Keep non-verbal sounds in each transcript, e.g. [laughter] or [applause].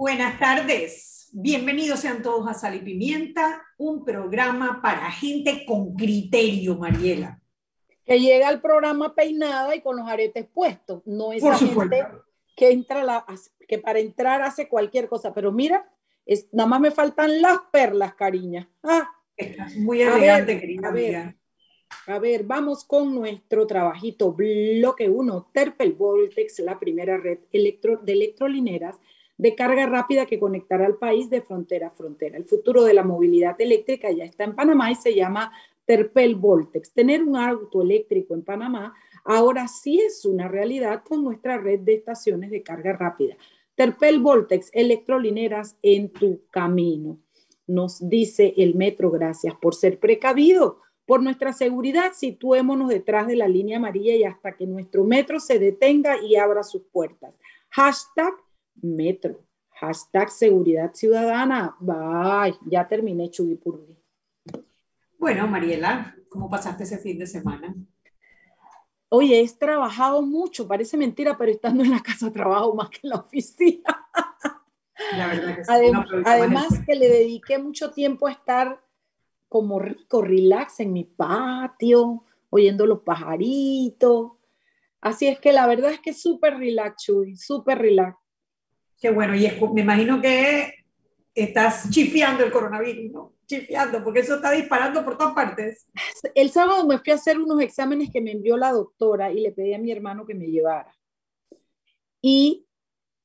Buenas tardes. Bienvenidos sean todos a Sal y Pimienta, un programa para gente con criterio, Mariela. Que llega al programa peinada y con los aretes puestos. No es gente que entra la, que para entrar hace cualquier cosa. Pero mira, es, nada más me faltan las perlas, cariña. Ah. Estás muy elegante, querida amiga. A ver, vamos con nuestro trabajito. Bloque 1, Terpel Voltex, la primera red electro, de electrolineras de carga rápida que conectará al país de frontera a frontera. El futuro de la movilidad eléctrica ya está en Panamá y se llama Terpel Voltex. Tener un auto eléctrico en Panamá ahora sí es una realidad con nuestra red de estaciones de carga rápida. Terpel Voltex, electrolineras en tu camino. Nos dice el metro, gracias por ser precavido. Por nuestra seguridad, situémonos detrás de la línea amarilla y hasta que nuestro metro se detenga y abra sus puertas. Hashtag metro. Hashtag seguridad ciudadana. Bye. Ya terminé, Chugipurgi. Bueno, Mariela, ¿cómo pasaste ese fin de semana? Oye, he trabajado mucho, parece mentira, pero estando en la casa trabajo más que en la oficina. La verdad que sí. además que le dediqué mucho tiempo a estar como rico, relax en mi patio, oyendo los pajaritos. Así es que la verdad es que súper relax, Chuy, súper relax. Qué bueno, y me imagino que estás chifiando el coronavirus, ¿no? Chifiando, porque eso está disparando por todas partes. El sábado me fui a hacer unos exámenes que me envió la doctora y le pedí a mi hermano que me llevara. Y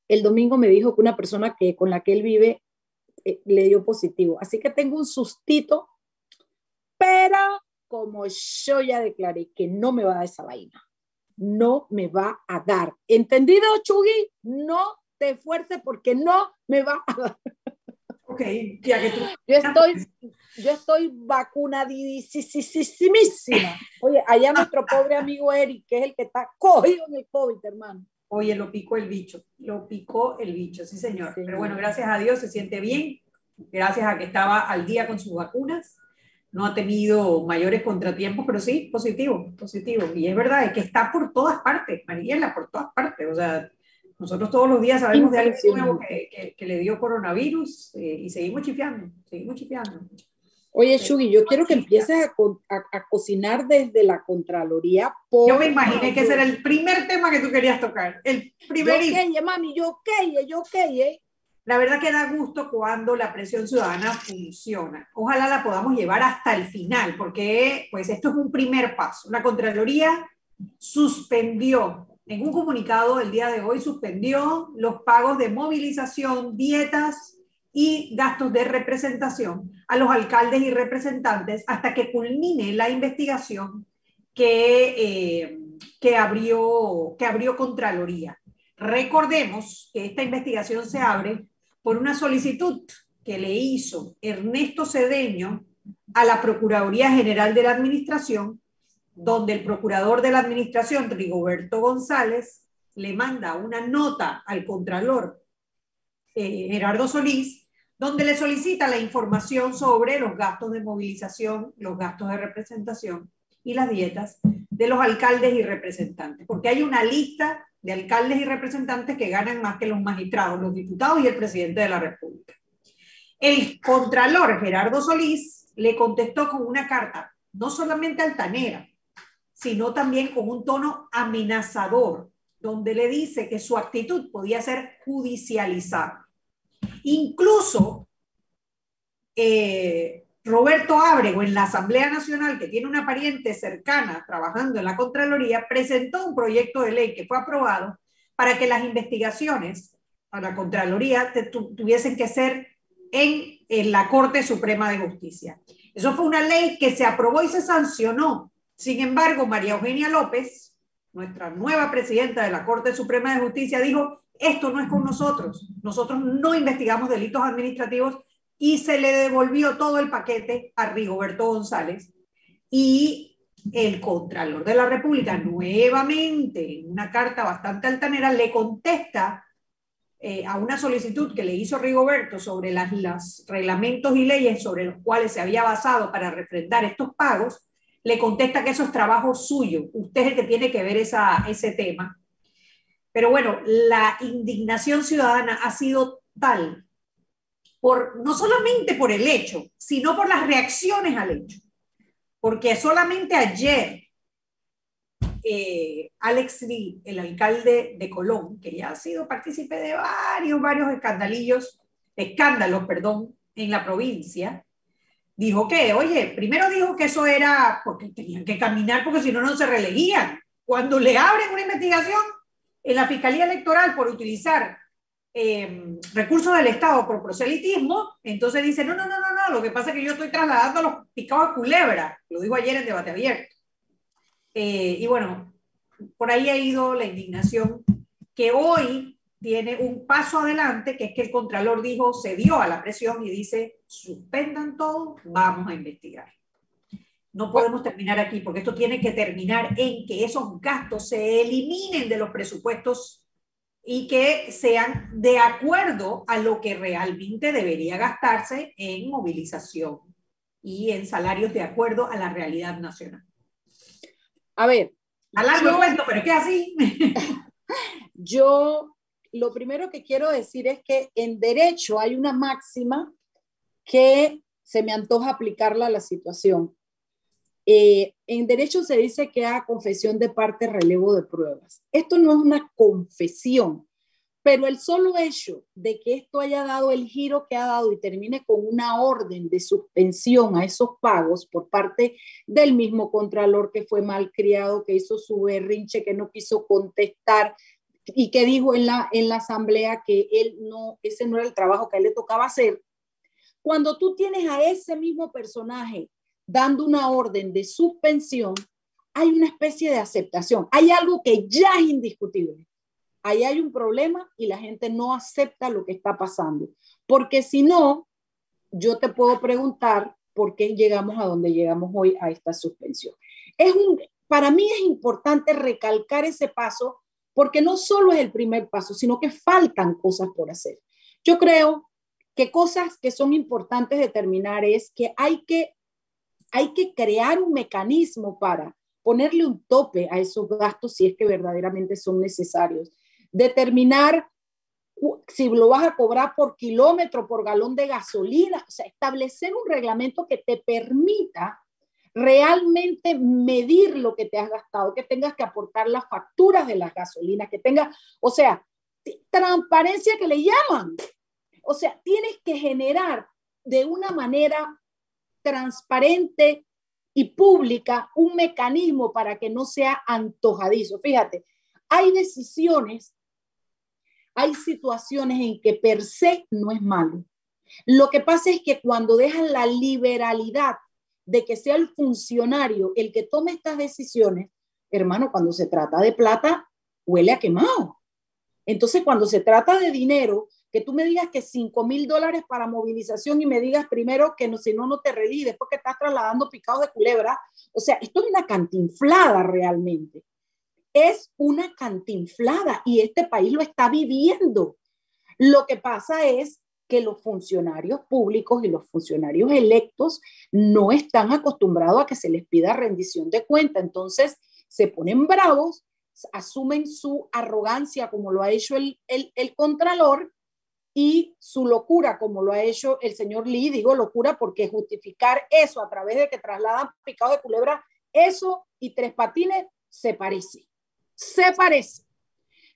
el domingo me dijo que una persona que, con la que él vive eh, le dio positivo. Así que tengo un sustito, pero como yo ya declaré que no me va a dar esa vaina, no me va a dar. ¿Entendido, Chugui? No te esfuerces porque no me va a dar. Ok, ya que tú... Yo estoy, yo estoy vacunadísima. Oye, allá nuestro pobre amigo Eric, que es el que está cogido en el COVID, hermano. Oye, lo picó el bicho, lo picó el bicho, sí señor. Pero bueno, gracias a Dios se siente bien, gracias a que estaba al día con sus vacunas, no ha tenido mayores contratiempos, pero sí, positivo, positivo. Y es verdad, es que está por todas partes, Mariela, por todas partes. O sea, nosotros todos los días sabemos de alguien nuevo que, que, le dio coronavirus eh, y seguimos chifiando, seguimos chifiando. Oye, Shugi, yo quiero que empieces a, a, cocinar desde la Contraloría. yo me imaginé que ese era el primer tema que tú querías tocar. El primer. Yo qué, mami, yo qué, yo qué. La verdad que da gusto cuando la presión ciudadana funciona. Ojalá la podamos llevar hasta el final, porque pues esto es un primer paso. La Contraloría suspendió en un comunicado el día de hoy suspendió los pagos de movilización, dietas y gastos de representación a los alcaldes y representantes hasta que culmine la investigación que, eh, que, abrió, que abrió Contraloría. Recordemos que esta investigación se abre por una solicitud que le hizo Ernesto Cedeño a la Procuraduría General de la Administración donde el procurador de la administración, Rigoberto González, le manda una nota al contralor eh, Gerardo Solís, donde le solicita la información sobre los gastos de movilización, los gastos de representación y las dietas de los alcaldes y representantes, porque hay una lista de alcaldes y representantes que ganan más que los magistrados, los diputados y el presidente de la República. El contralor Gerardo Solís le contestó con una carta, no solamente altanera, sino también con un tono amenazador, donde le dice que su actitud podía ser judicializada. Incluso eh, Roberto Ábrego en la Asamblea Nacional, que tiene una pariente cercana trabajando en la Contraloría, presentó un proyecto de ley que fue aprobado para que las investigaciones a la Contraloría tuviesen que ser en, en la Corte Suprema de Justicia. Eso fue una ley que se aprobó y se sancionó sin embargo, María Eugenia López, nuestra nueva presidenta de la Corte Suprema de Justicia, dijo, esto no es con nosotros, nosotros no investigamos delitos administrativos y se le devolvió todo el paquete a Rigoberto González y el Contralor de la República nuevamente en una carta bastante altanera le contesta eh, a una solicitud que le hizo Rigoberto sobre los reglamentos y leyes sobre los cuales se había basado para refrendar estos pagos le contesta que eso es trabajo suyo, usted es el que tiene que ver esa, ese tema. Pero bueno, la indignación ciudadana ha sido tal, por, no solamente por el hecho, sino por las reacciones al hecho. Porque solamente ayer eh, Alex Lee, el alcalde de Colón, que ya ha sido partícipe de varios, varios escandalillos, escándalos, perdón, en la provincia, dijo que, oye, primero dijo que eso era porque tenían que caminar porque si no, no se reelegían. Cuando le abren una investigación en la Fiscalía Electoral por utilizar eh, recursos del Estado por proselitismo, entonces dice, no, no, no, no, no, lo que pasa es que yo estoy trasladando a los picados a culebra, lo dijo ayer en debate abierto. Eh, y bueno, por ahí ha ido la indignación que hoy tiene un paso adelante, que es que el Contralor dijo, se dio a la presión y dice, suspendan todo, vamos a investigar. No podemos terminar aquí, porque esto tiene que terminar en que esos gastos se eliminen de los presupuestos y que sean de acuerdo a lo que realmente debería gastarse en movilización y en salarios de acuerdo a la realidad nacional. A ver. A largo cuento, pero es que así. [laughs] yo lo primero que quiero decir es que en derecho hay una máxima que se me antoja aplicarla a la situación. Eh, en derecho se dice que a confesión de parte relevo de pruebas. Esto no es una confesión, pero el solo hecho de que esto haya dado el giro que ha dado y termine con una orden de suspensión a esos pagos por parte del mismo contralor que fue malcriado, que hizo su berrinche, que no quiso contestar y que dijo en la, en la asamblea que él no, ese no era el trabajo que él le tocaba hacer. Cuando tú tienes a ese mismo personaje dando una orden de suspensión, hay una especie de aceptación, hay algo que ya es indiscutible ahí hay un problema y la gente no acepta lo que está pasando. Porque si no, yo te puedo preguntar por qué llegamos a donde llegamos hoy a esta suspensión. Es un, para mí es importante recalcar ese paso porque no solo es el primer paso, sino que faltan cosas por hacer. Yo creo que cosas que son importantes determinar es que hay que, hay que crear un mecanismo para ponerle un tope a esos gastos si es que verdaderamente son necesarios determinar si lo vas a cobrar por kilómetro, por galón de gasolina, o sea, establecer un reglamento que te permita realmente medir lo que te has gastado, que tengas que aportar las facturas de las gasolinas, que tengas, o sea, transparencia que le llaman. O sea, tienes que generar de una manera transparente y pública un mecanismo para que no sea antojadizo. Fíjate, hay decisiones hay situaciones en que per se no es malo. Lo que pasa es que cuando dejan la liberalidad de que sea el funcionario el que tome estas decisiones, hermano, cuando se trata de plata, huele a quemado. Entonces, cuando se trata de dinero, que tú me digas que 5 mil dólares para movilización y me digas primero que si no, no te redí, después que estás trasladando picados de culebra, o sea, esto es una cantinflada realmente es una cantinflada y este país lo está viviendo. Lo que pasa es que los funcionarios públicos y los funcionarios electos no están acostumbrados a que se les pida rendición de cuenta. Entonces se ponen bravos, asumen su arrogancia como lo ha hecho el, el, contralor y su locura como lo ha hecho el señor Lee. Digo locura porque justificar eso a través de que trasladan picado de culebra, eso y tres patines se parece se parece.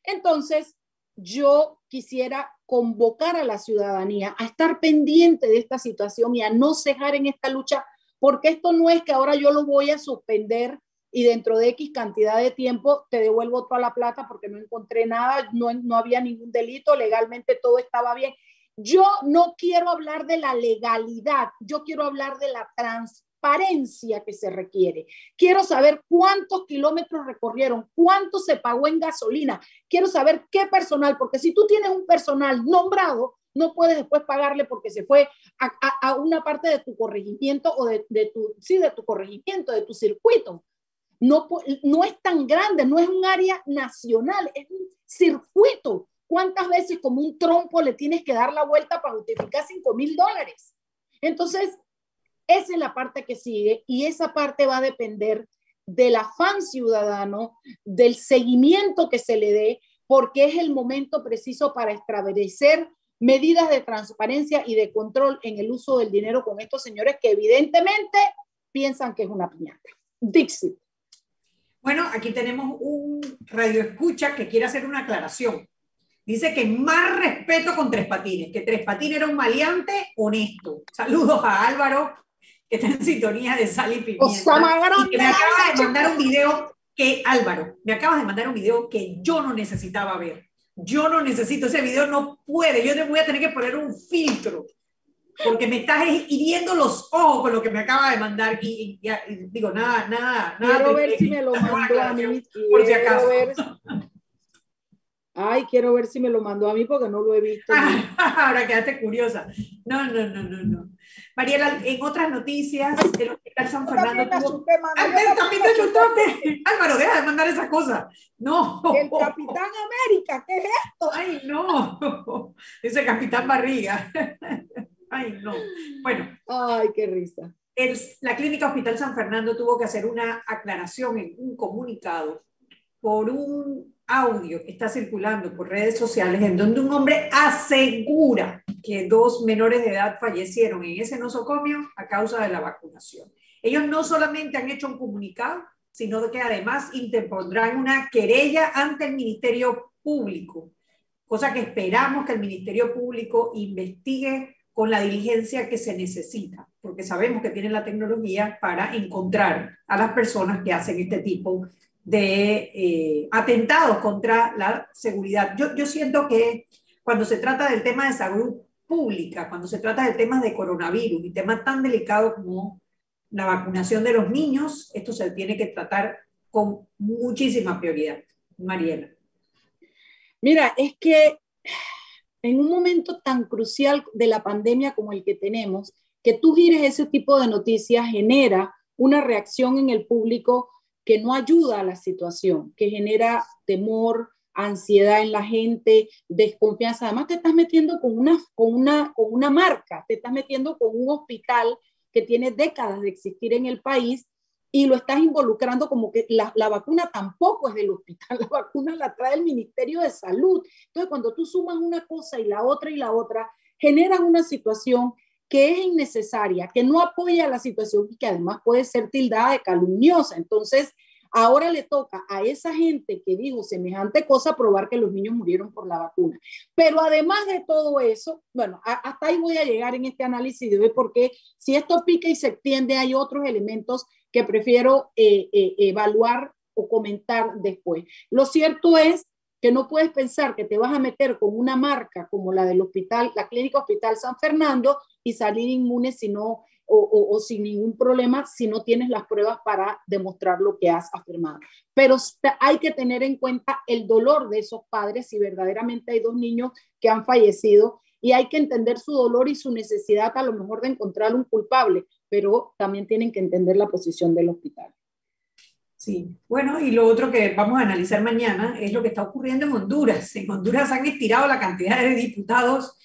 Entonces, yo quisiera convocar a la ciudadanía a estar pendiente de esta situación y a no cejar en esta lucha, porque esto no es que ahora yo lo voy a suspender y dentro de X cantidad de tiempo te devuelvo toda la plata porque no encontré nada, no, no había ningún delito, legalmente todo estaba bien. Yo no quiero hablar de la legalidad, yo quiero hablar de la transparencia transparencia que se requiere. Quiero saber cuántos kilómetros recorrieron, cuánto se pagó en gasolina. Quiero saber qué personal, porque si tú tienes un personal nombrado, no puedes después pagarle porque se fue a, una parte de tu corregimiento o de, tu, sí, de tu corregimiento, de tu circuito. No, no es tan grande, no es un área nacional, es un circuito. ¿Cuántas veces como un trompo le tienes que dar la vuelta para justificar 5 mil dólares? Entonces, esa es la parte que sigue y esa parte va a depender del afán ciudadano, del seguimiento que se le dé, porque es el momento preciso para establecer medidas de transparencia y de control en el uso del dinero con estos señores que evidentemente piensan que es una piñata. Dixit. Bueno, aquí tenemos un radio escucha que quiere hacer una aclaración. Dice que más respeto con Tres Patines, que Tres Patines era un maleante honesto. Saludos a Álvaro, que está en sintonía de Sal y Pimienta. y que me acaba de mandar un video que, Álvaro, me acabas de mandar un video que yo no necesitaba ver. Yo no necesito ese video, no puede. Yo te voy a tener que poner un filtro porque me estás hiriendo los ojos con lo que me acaba de mandar y, digo, nada, nada, nada. Quiero ver si me lo mandó a mí. Por si acaso. Ay, quiero ver si me lo mandó a mí porque no lo he visto. [laughs] Ahora quedaste curiosa. No, no, no, no, no. Mariela, en otras noticias, el Hospital San Fernando tuvo... también te asustaste. Álvaro, deja de mandar esas cosas. No. El Capitán América, ¿qué es esto? Ay, no. [laughs] Ese Capitán Barriga. [laughs] Ay, no. Bueno. Ay, qué risa. la Clínica Hospital San Fernando tuvo que hacer una aclaración en un comunicado por un audio que está circulando por redes sociales en donde un hombre asegura que dos menores de edad fallecieron en ese nosocomio a causa de la vacunación. Ellos no solamente han hecho un comunicado, sino que además interpondrán una querella ante el Ministerio Público, cosa que esperamos que el Ministerio Público investigue con la diligencia que se necesita, porque sabemos que tienen la tecnología para encontrar a las personas que hacen este tipo de eh, atentados contra la seguridad. Yo, yo siento que cuando se trata del tema de salud pública, cuando se trata de temas de coronavirus y temas tan delicados como la vacunación de los niños, esto se tiene que tratar con muchísima prioridad. Mariela. Mira, es que en un momento tan crucial de la pandemia como el que tenemos, que tú gires ese tipo de noticias genera una reacción en el público que no ayuda a la situación, que genera temor, ansiedad en la gente, desconfianza. Además, te estás metiendo con una, con una, con una marca, te estás metiendo con un hospital que tiene décadas de existir en el país y lo estás involucrando como que la, la, vacuna tampoco es del hospital, [laughs] la vacuna la trae el Ministerio de Salud. Entonces, cuando tú sumas una cosa y la otra y la otra, generas una situación que es innecesaria, que no apoya la situación y que además puede ser tildada de calumniosa. Entonces, ahora le toca a esa gente que dijo semejante cosa probar que los niños murieron por la vacuna. Pero además de todo eso, bueno, hasta ahí voy a llegar en este análisis de hoy, porque si esto pica y se extiende, hay otros elementos que prefiero eh, eh, evaluar o comentar después. Lo cierto es que no puedes pensar que te vas a meter con una marca como la del hospital, la clínica Hospital San Fernando y salir inmune si no, o, o, sin ningún problema si no tienes las pruebas para demostrar lo que has afirmado. Pero hay que tener en cuenta el dolor de esos padres si verdaderamente hay dos niños que han fallecido y hay que entender su dolor y su necesidad a lo mejor de encontrar un culpable, pero también tienen que entender la posición del hospital. Sí, bueno, y lo otro que vamos a analizar mañana es lo que está ocurriendo en Honduras. En Honduras han estirado la cantidad de diputados,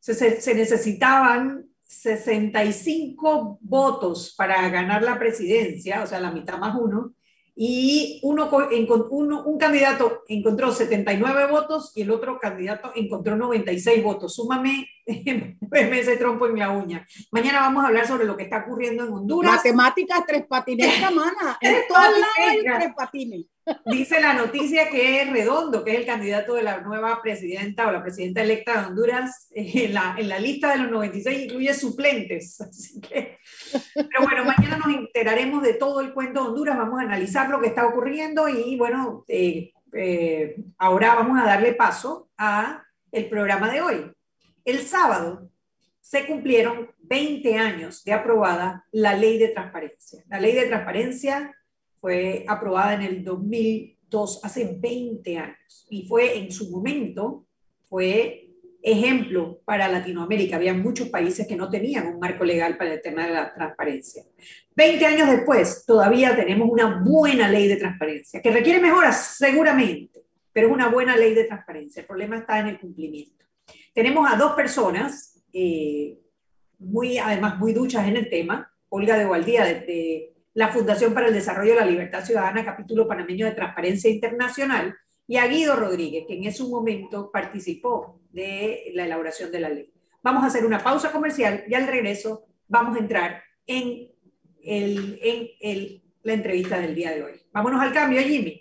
se, se necesitaban 65 votos para ganar la presidencia, o sea, la mitad más uno, y uno, uno, un candidato encontró 79 votos y el otro candidato encontró 96 votos. Súmame [laughs] ese trompo en la uña. Mañana vamos a hablar sobre lo que está ocurriendo en Honduras. Matemáticas tres patines, [laughs] mana. En todos lados hay tres patines. [laughs] Dice la noticia que es Redondo, que es el candidato de la nueva presidenta o la presidenta electa de Honduras, en la, en la lista de los 96 incluye suplentes. Así que, pero bueno, mañana nos enteraremos de todo el cuento de Honduras, vamos a analizar lo que está ocurriendo y bueno, eh, eh, ahora vamos a darle paso a el programa de hoy. El sábado se cumplieron 20 años de aprobada la ley de transparencia. La ley de transparencia fue aprobada en el 2002, hace 20 años, y fue en su momento, fue ejemplo para Latinoamérica. Había muchos países que no tenían un marco legal para el tema de la transparencia. 20 años después, todavía tenemos una buena ley de transparencia, que requiere mejoras seguramente, pero es una buena ley de transparencia. El problema está en el cumplimiento. Tenemos a dos personas, eh, muy, además muy duchas en el tema, Olga de Gualdía, de la Fundación para el Desarrollo de la Libertad Ciudadana, capítulo panameño de Transparencia Internacional, y a Guido Rodríguez, que en ese momento participó de la elaboración de la ley. Vamos a hacer una pausa comercial y al regreso vamos a entrar en, el, en el, la entrevista del día de hoy. Vámonos al cambio, Jimmy.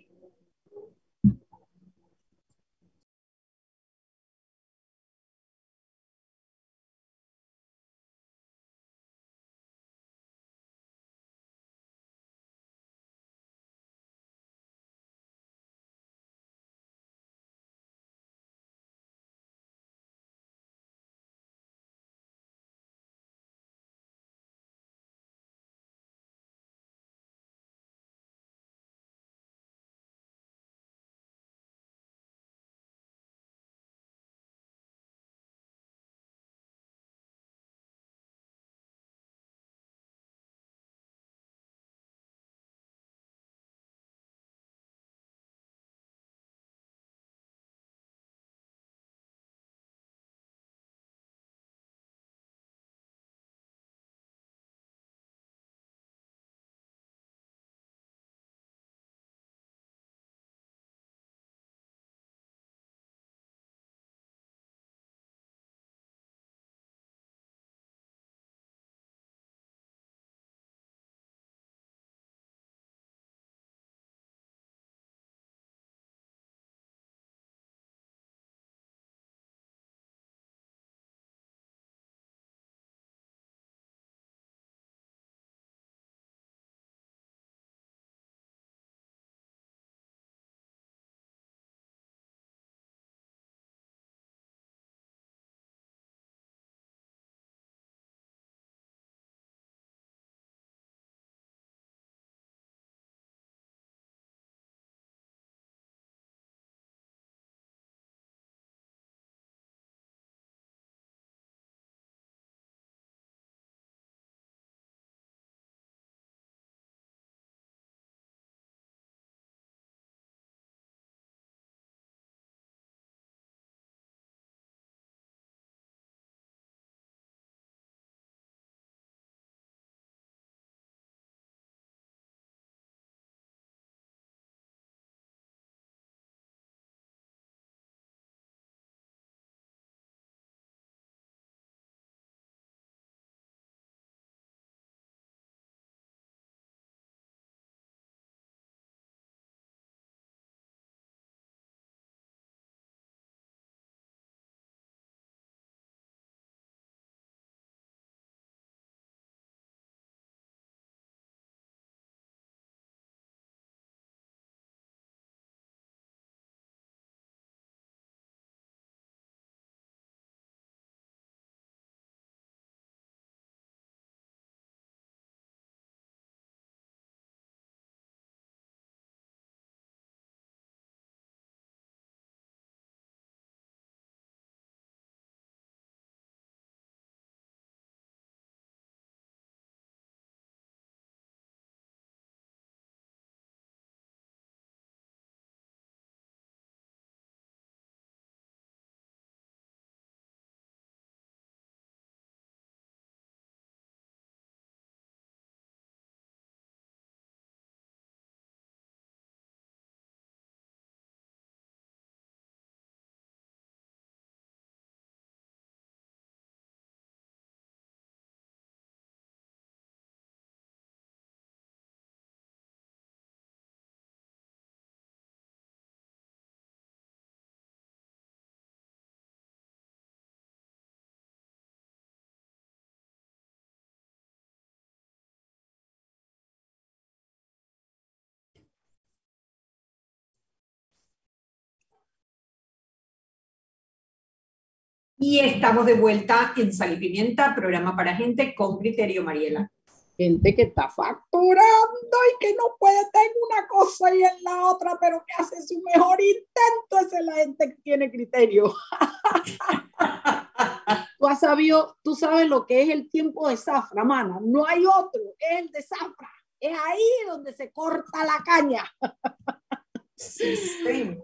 Y estamos de vuelta en Sal y Pimienta, programa para gente con criterio, Mariela. Gente que está facturando y que no puede tener una cosa y en la otra, pero que hace su mejor intento. Esa es la gente que tiene criterio. [laughs] tú has sabido, tú sabes lo que es el tiempo de zafra, mana. No hay otro, es el de zafra. Es ahí donde se corta la caña. [laughs]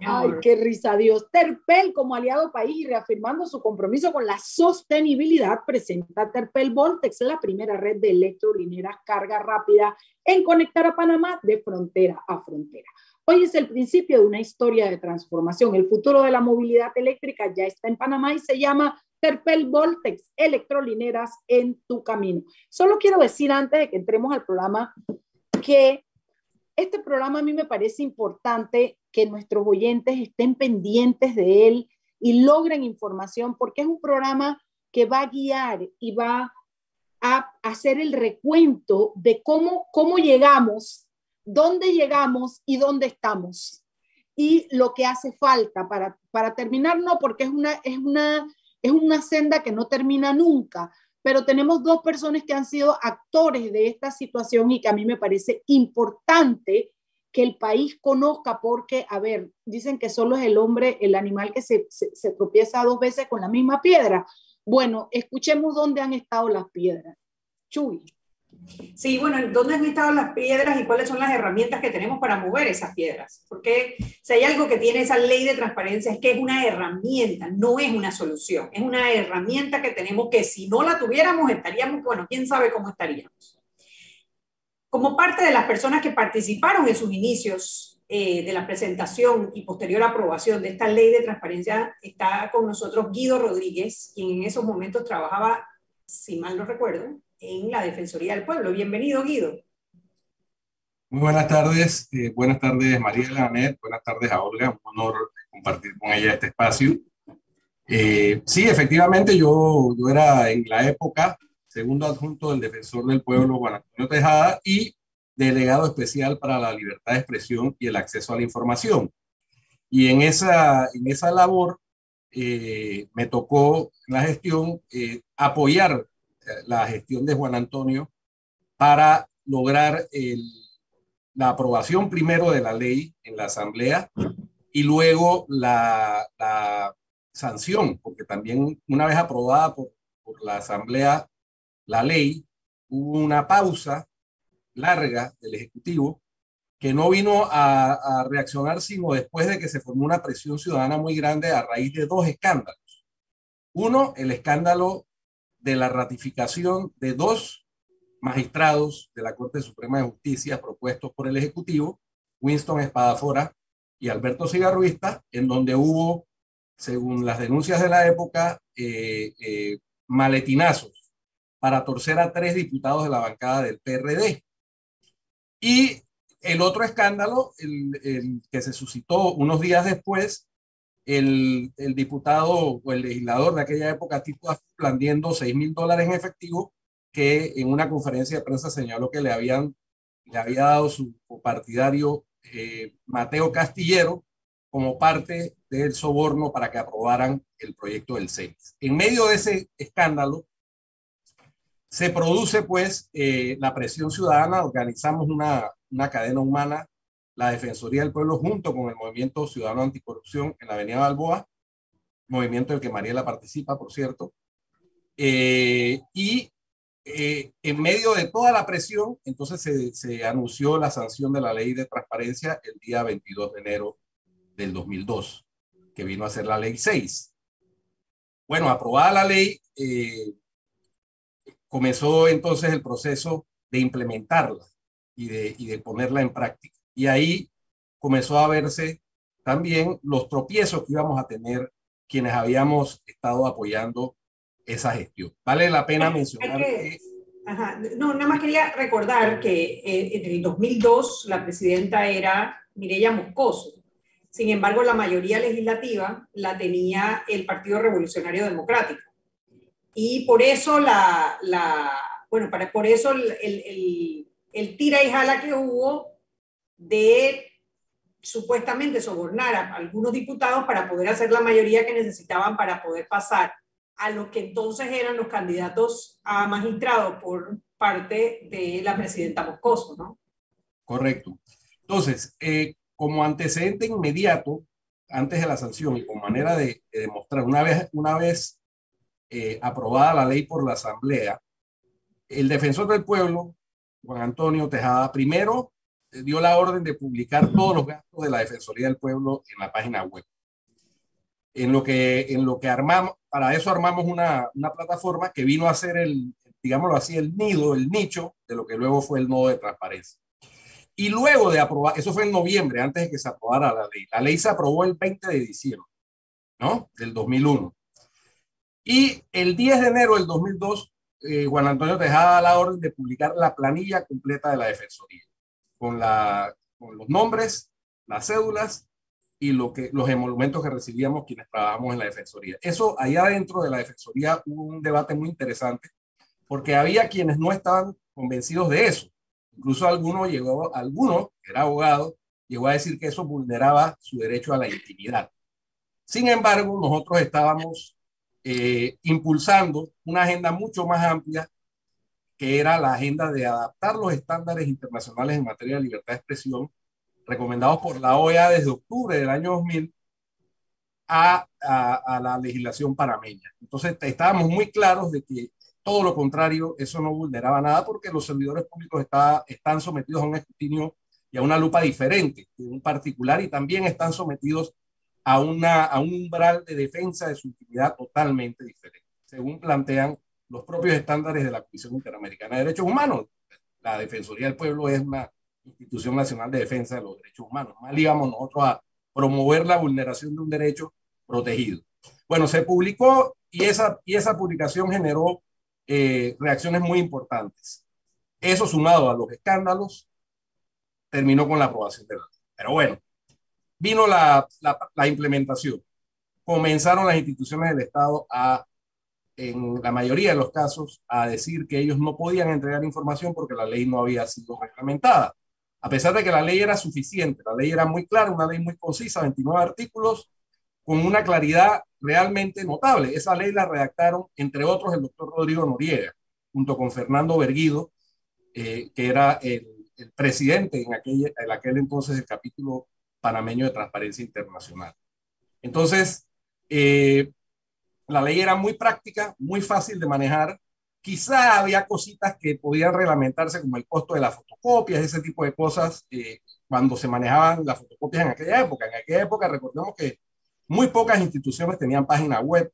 Ay, qué risa Dios. Terpel como aliado país y reafirmando su compromiso con la sostenibilidad, presenta Terpel Voltex, la primera red de electrolineras carga rápida en conectar a Panamá de frontera a frontera. Hoy es el principio de una historia de transformación. El futuro de la movilidad eléctrica ya está en Panamá y se llama Terpel Voltex, electrolineras en tu camino. Solo quiero decir antes de que entremos al programa que este programa a mí me parece importante que nuestros oyentes estén pendientes de él y logren información porque es un programa que va a guiar y va a hacer el recuento de cómo, cómo llegamos, dónde llegamos y dónde estamos. Y lo que hace falta para, para terminar, no, porque es una, es, una, es una senda que no termina nunca, pero tenemos dos personas que han sido actores de esta situación y que a mí me parece importante que el país conozca porque, a ver, dicen que solo es el hombre, el animal que se, se, tropieza dos veces con la misma piedra. Bueno, escuchemos dónde han estado las piedras. Chuy. Sí, bueno, ¿dónde han estado las piedras y cuáles son las herramientas que tenemos para mover esas piedras? Porque si hay algo que tiene esa ley de transparencia es que es una herramienta, no es una solución, es una herramienta que tenemos que si no la tuviéramos estaríamos, bueno, quién sabe cómo estaríamos. Como parte de las personas que participaron en sus inicios eh, de la presentación y posterior aprobación de esta ley de transparencia, está con nosotros Guido Rodríguez, quien en esos momentos trabajaba, si mal no recuerdo, en la Defensoría del Pueblo. Bienvenido, Guido. Muy buenas tardes. Eh, buenas tardes, María Lanet. Buenas tardes a Olga. Un honor compartir con ella este espacio. Eh, sí, efectivamente, yo, yo era en la época segundo adjunto del defensor del pueblo, Juan Antonio Tejada, y delegado especial para la libertad de expresión y el acceso a la información. Y en esa, en esa labor eh, me tocó la gestión apoyar la gestión de Juan Antonio para lograr la aprobación primero de la ley en la Asamblea y luego la, sanción, porque también una vez aprobada por, la Asamblea la ley, hubo una pausa larga del Ejecutivo que no vino a, reaccionar sino después de que se formó una presión ciudadana muy grande a raíz de dos escándalos. Uno, el escándalo de la ratificación de dos magistrados de la Corte Suprema de Justicia propuestos por el Ejecutivo, Winston Espadafora y Alberto Cigarruista, en donde hubo, según las denuncias de la época, eh, eh, maletinazos para torcer a tres diputados de la bancada del PRD. Y el otro escándalo, el que se suscitó unos días después, el, diputado o el legislador de aquella época, Tito blandiendo 6 mil dólares en efectivo, que en una conferencia de prensa señaló que le, habían, le había dado su partidario eh, Mateo Castillero como parte del soborno para que aprobaran el proyecto del CENIS. En medio de ese escándalo, se produce pues eh, la presión ciudadana, organizamos una, una cadena humana la Defensoría del Pueblo junto con el Movimiento Ciudadano Anticorrupción en la Avenida Balboa, movimiento del que Mariela participa, por cierto. Eh, y eh, en medio de toda la presión, entonces se, anunció la sanción de la ley de transparencia el día 22 de enero del 2002, que vino a ser la ley 6. Bueno, aprobada la ley, eh, comenzó entonces el proceso de implementarla y de ponerla en práctica. Y ahí comenzó a verse también los tropiezos que íbamos a tener quienes habíamos estado apoyando esa gestión. Vale la pena mencionar que... No, nada más quería recordar que eh, en el 2002 la presidenta era Mireya Moscoso. Sin embargo, la mayoría legislativa la tenía el Partido Revolucionario Democrático. Y por eso la, la bueno, para, por eso el, el, el tira y jala que hubo de supuestamente sobornar a algunos diputados para poder hacer la mayoría que necesitaban para poder pasar a lo que entonces eran los candidatos a magistrado por parte de la presidenta Moscoso, ¿no? Correcto. Entonces, eh, como antecedente inmediato, antes de la sanción y con manera de, demostrar, una vez, una vez eh, aprobada la ley por la Asamblea, el defensor del pueblo, Juan Antonio Tejada, primero dio la orden de publicar todos los gastos de la Defensoría del Pueblo en la página web. En lo que, en lo que armamos, para eso armamos una, una plataforma que vino a ser el, digámoslo así, el nido, el nicho de lo que luego fue el nodo de transparencia. Y luego de aprobar, eso fue en noviembre, antes de que se aprobara la ley. La ley se aprobó el 20 de diciembre, ¿no? Del 2001. Y el 10 de enero del 2002, eh, Juan Antonio Tejada la orden de publicar la planilla completa de la Defensoría, con, la, con los nombres, las cédulas y lo que, los emolumentos que recibíamos quienes trabajamos en la Defensoría. Eso, allá dentro de la Defensoría hubo un debate muy interesante, porque había quienes no estaban convencidos de eso. Incluso alguno llegó, alguno, que era abogado, llegó a decir que eso vulneraba su derecho a la intimidad. Sin embargo, nosotros estábamos eh, impulsando una agenda mucho más amplia, que era la agenda de adaptar los estándares internacionales en materia de libertad de expresión recomendados por la OEA desde octubre del año 2000 a, a, la legislación panameña. Entonces estábamos muy claros de que todo lo contrario, eso no vulneraba nada porque los servidores públicos está, están sometidos a un escrutinio y a una lupa diferente de un particular y también están sometidos a, una, a un umbral de defensa de su intimidad totalmente diferente, según plantean los propios estándares de la Comisión Interamericana de Derechos Humanos. La Defensoría del Pueblo es una institución nacional de defensa de los derechos humanos. Mal íbamos nosotros a promover la vulneración de un derecho protegido. Bueno, se publicó y esa, y esa publicación generó eh, reacciones muy importantes. Eso sumado a los escándalos, terminó con la aprobación de la ley. Pero bueno, vino la, la, la implementación. Comenzaron las instituciones del Estado a en la mayoría de los casos, a decir que ellos no podían entregar información porque la ley no había sido reglamentada a pesar de que la ley era suficiente, la ley era muy clara, una ley muy concisa, 29 artículos, con una claridad realmente notable. Esa ley la redactaron, entre otros, el doctor Rodrigo Noriega, junto con Fernando Berguido, eh, que era el, presidente en aquel, en aquel entonces del capítulo panameño de Transparencia Internacional. Entonces, eh, la ley era muy práctica, muy fácil de manejar, Quizá había cositas que podían reglamentarse como el costo de las fotocopias, ese tipo de cosas, eh, cuando se manejaban las fotocopias en aquella época. En aquella época recordemos que muy pocas instituciones tenían página web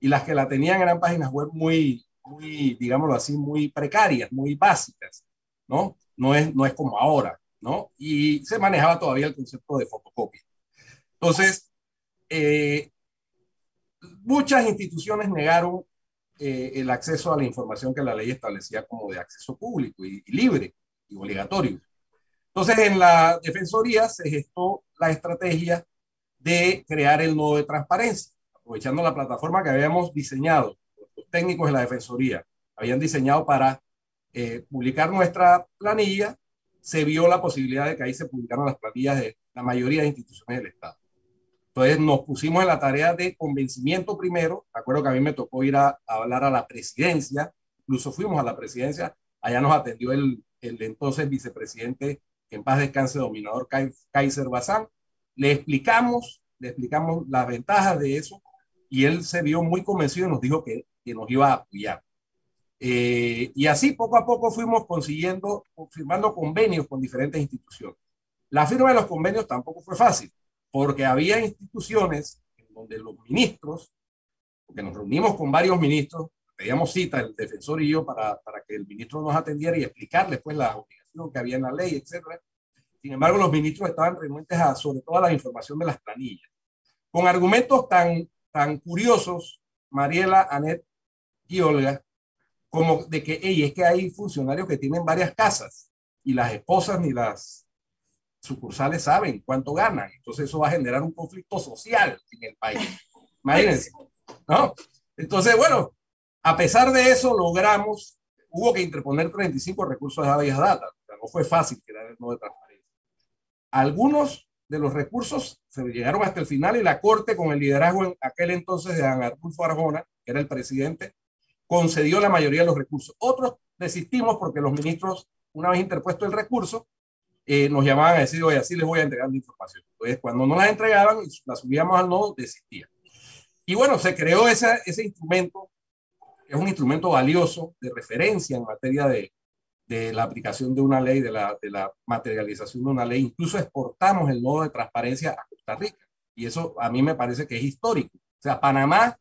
y las que la tenían eran páginas web muy, muy, digámoslo así, muy precarias, muy básicas, ¿no? No es, no es como ahora, ¿no? Y se manejaba todavía el concepto de fotocopia. Entonces, eh, muchas instituciones negaron eh, el acceso a la información que la ley establecía como de acceso público y, libre y obligatorio. Entonces, en la Defensoría se gestó la estrategia de crear el nodo de transparencia, aprovechando la plataforma que habíamos diseñado, los técnicos de la Defensoría habían diseñado para eh, publicar nuestra planilla, se vio la posibilidad de que ahí se publicaran las planillas de la mayoría de instituciones del Estado. Entonces nos pusimos en la tarea de convencimiento primero. Acuerdo que a mí me tocó ir a, hablar a la presidencia, incluso fuimos a la presidencia, allá nos atendió el, el entonces vicepresidente, en paz descanse, dominador Kaiser Bazán. Le explicamos, le explicamos las ventajas de eso y él se vio muy convencido y nos dijo que, que nos iba a apoyar. Eh, y así poco a poco fuimos consiguiendo, firmando convenios con diferentes instituciones. La firma de los convenios tampoco fue fácil porque había instituciones en donde los ministros, porque nos reunimos con varios ministros, pedíamos cita el defensor y yo para, para que el ministro nos atendiera y explicarle pues la obligación que había en la ley, etcétera. Sin embargo, los ministros estaban renuentes a sobre toda la información de las planillas, con argumentos tan, tan curiosos, Mariela, Anet y Olga, como de que hey, es que hay funcionarios que tienen varias casas y las esposas ni las sucursales saben cuánto ganan. Entonces eso va a generar un conflicto social en el país. Imagínense. ¿no? Entonces, bueno, a pesar de eso logramos, hubo que interponer 35 recursos de habeas data. no fue fácil crear el nodo de transparencia. Algunos de los recursos se llegaron hasta el final y la Corte, con el liderazgo en aquel entonces de Dan Arnulfo Arjona, que era el presidente, concedió la mayoría de los recursos. Otros desistimos porque los ministros, una vez interpuesto el recurso, eh, nos llamaban a decir, oye, así les voy a entregar la información. Entonces, cuando no la entregaban y la subíamos al nodo, desistían. Y bueno, se creó ese, ese instrumento, que es un instrumento valioso de referencia en materia de, de la aplicación de una ley, de la, de la materialización de una ley. Incluso exportamos el nodo de transparencia a Costa Rica. Y eso a mí me parece que es histórico. O sea, Panamá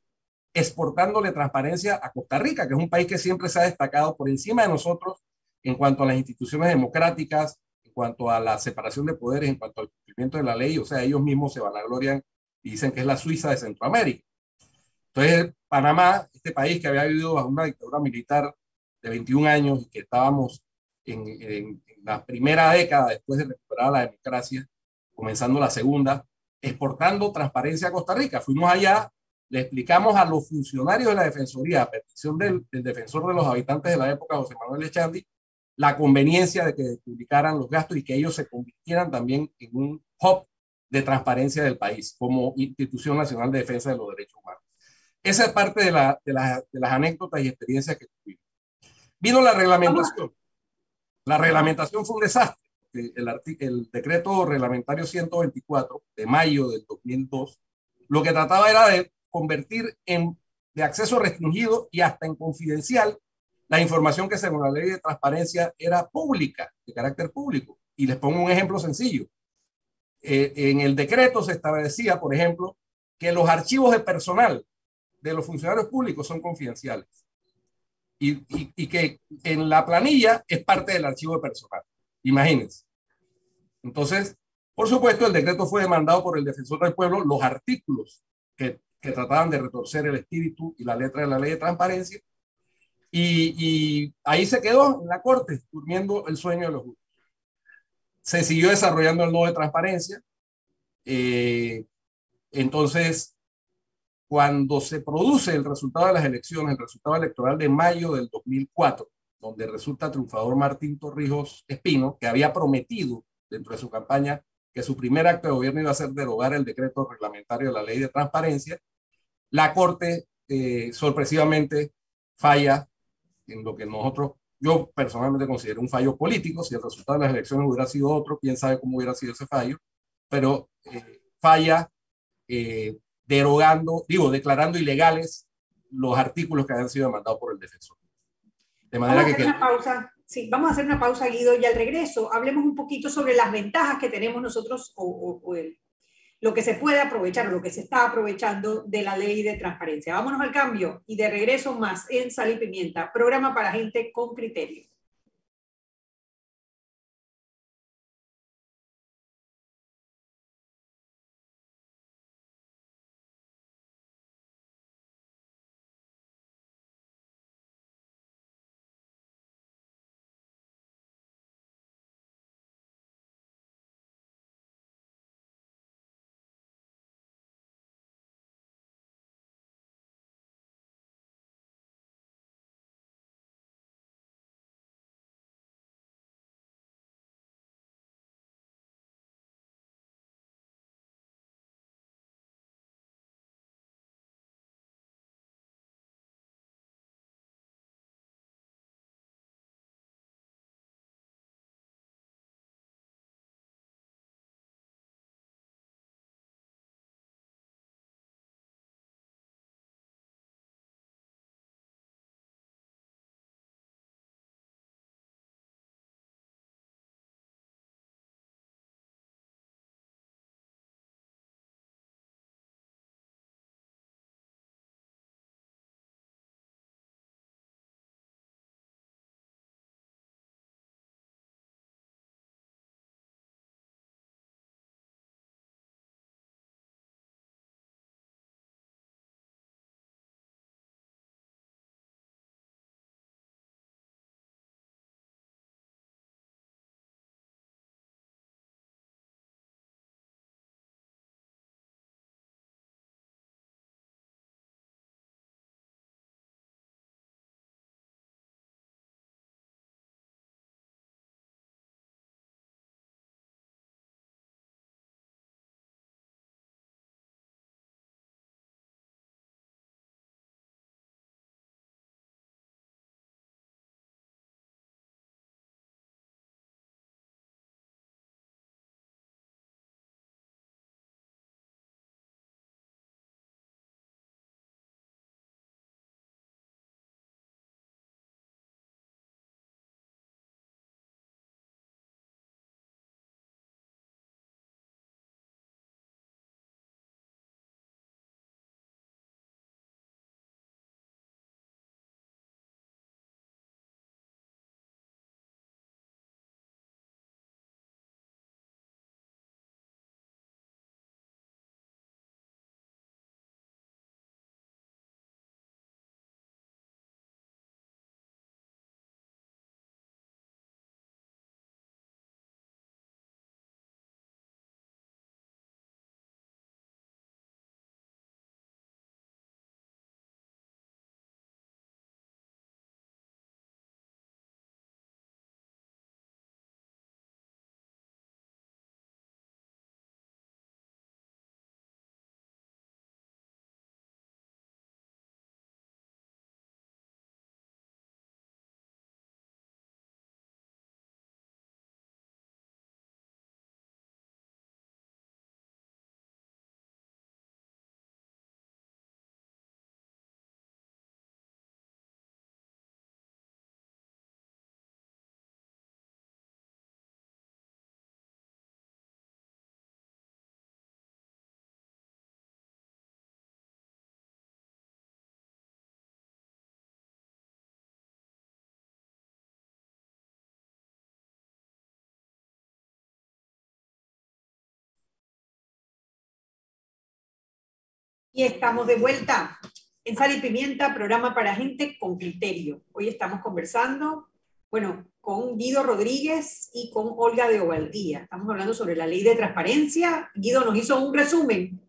exportándole transparencia a Costa Rica, que es un país que siempre se ha destacado por encima de nosotros en cuanto a las instituciones democráticas, cuanto a la separación de poderes, en cuanto al cumplimiento de la ley, o sea, ellos mismos se vanaglorian y dicen que es la Suiza de Centroamérica. Entonces, Panamá, este país que había vivido bajo una dictadura militar de 21 años y que estábamos en, en, la primera década después de recuperar la democracia, comenzando la segunda, exportando transparencia a Costa Rica. Fuimos allá, le explicamos a los funcionarios de la Defensoría, a petición del, del defensor de los habitantes de la época, José Manuel Echandi, la conveniencia de que publicaran los gastos y que ellos se convirtieran también en un hub de transparencia del país como institución nacional de defensa de los derechos humanos. Esa es parte de, la, de, la, de las anécdotas y experiencias que tuvimos. Vino la reglamentación. La reglamentación fue un desastre. El, el decreto reglamentario 124 de mayo del 2002 lo que trataba era de convertir en de acceso restringido y hasta en confidencial la información que según la ley de transparencia era pública, de carácter público. Y les pongo un ejemplo sencillo. Eh, en el decreto se establecía, por ejemplo, que los archivos de personal de los funcionarios públicos son confidenciales y, y, y, que en la planilla es parte del archivo de personal. Imagínense. Entonces, por supuesto, el decreto fue demandado por el defensor del pueblo, los artículos que, que trataban de retorcer el espíritu y la letra de la ley de transparencia y, y, ahí se quedó en la corte, durmiendo el sueño de los justos. Se siguió desarrollando el nodo de transparencia. Eh, entonces, cuando se produce el resultado de las elecciones, el resultado electoral de mayo del 2004, donde resulta triunfador Martín Torrijos Espino, que había prometido dentro de su campaña que su primer acto de gobierno iba a ser derogar el decreto reglamentario de la ley de transparencia, la Corte eh, sorpresivamente falla en lo que nosotros, yo personalmente considero un fallo político, si el resultado de las elecciones hubiera sido otro, quién sabe cómo hubiera sido ese fallo, pero eh, falla eh, derogando, digo, declarando ilegales los artículos que habían sido demandados por el defensor. De manera vamos a hacer que... Una pausa. Sí, vamos a hacer una pausa, Guido, y al regreso hablemos un poquito sobre las ventajas que tenemos nosotros o, o, o el, lo que se puede aprovechar lo que se está aprovechando de la ley de transparencia. Vámonos al cambio y de regreso más en Sal y Pimienta, programa para gente con criterio. Y estamos de vuelta en Sal y Pimienta, programa para gente con criterio. Hoy estamos conversando, bueno, con Guido Rodríguez y con Olga de Ovaldía. Estamos hablando sobre la ley de transparencia. Guido nos hizo un resumen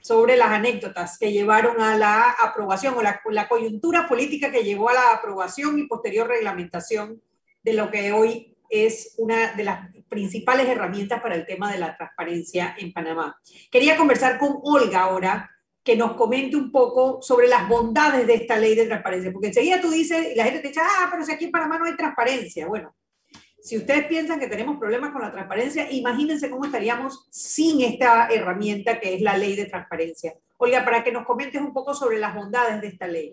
sobre las anécdotas que llevaron a la aprobación o la, la coyuntura política que llevó a la aprobación y posterior reglamentación de lo que hoy es una de las principales herramientas para el tema de la transparencia en Panamá. Quería conversar con Olga ahora que nos comente un poco sobre las bondades de esta ley de transparencia, porque enseguida tú dices, y la gente te dice, ah, pero si aquí en Panamá no hay transparencia. Bueno, si ustedes piensan que tenemos problemas con la transparencia, imagínense cómo estaríamos sin esta herramienta que es la ley de transparencia. Olga, para que nos comentes un poco sobre las bondades de esta ley.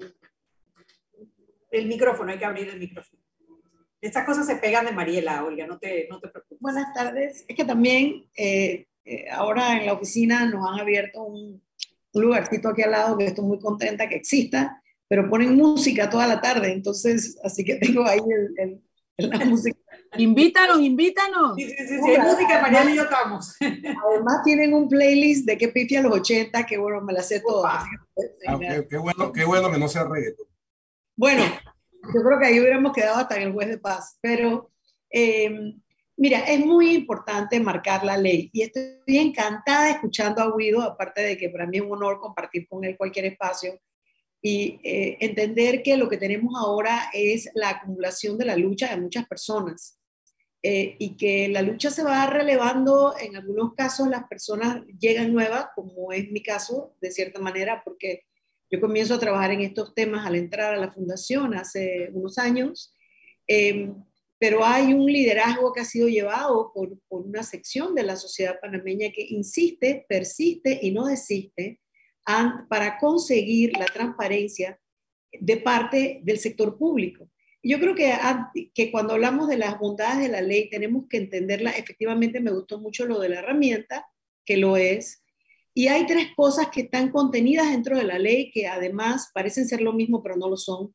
El micrófono, hay que abrir el micrófono. Estas cosas se pegan de Mariela, Olga, no te, no te preocupes. Buenas tardes. Es que también eh, eh, ahora en la oficina nos han abierto un, un lugarcito aquí al lado que estoy muy contenta que exista, pero ponen música toda la tarde, entonces, así que tengo ahí el, el, la música. Invítanos, invítanos. Sí, sí, sí, sí hay música, Mariana y yo estamos. Además tienen un playlist de que pifi a los 80, que bueno, me la sé toda. Ah, qué, qué, bueno, qué bueno que no sea reggaetón. Bueno, yo creo que ahí hubiéramos quedado hasta en el juez de paz, pero eh, Mira, es muy importante marcar la ley y estoy encantada escuchando a Guido, aparte de que para mí es un honor compartir con él cualquier espacio y eh, entender que lo que tenemos ahora es la acumulación de la lucha de muchas personas eh, y que la lucha se va relevando, en algunos casos las personas llegan nuevas, como es mi caso, de cierta manera, porque yo comienzo a trabajar en estos temas al entrar a la fundación hace unos años. Eh, pero hay un liderazgo que ha sido llevado por, por, una sección de la sociedad panameña que insiste, persiste y no desiste para conseguir la transparencia de parte del sector público. Yo creo que, que cuando hablamos de las bondades de la ley tenemos que entenderla. Efectivamente, me gustó mucho lo de la herramienta, que lo es. Y hay tres cosas que están contenidas dentro de la ley que además parecen ser lo mismo, pero no lo son,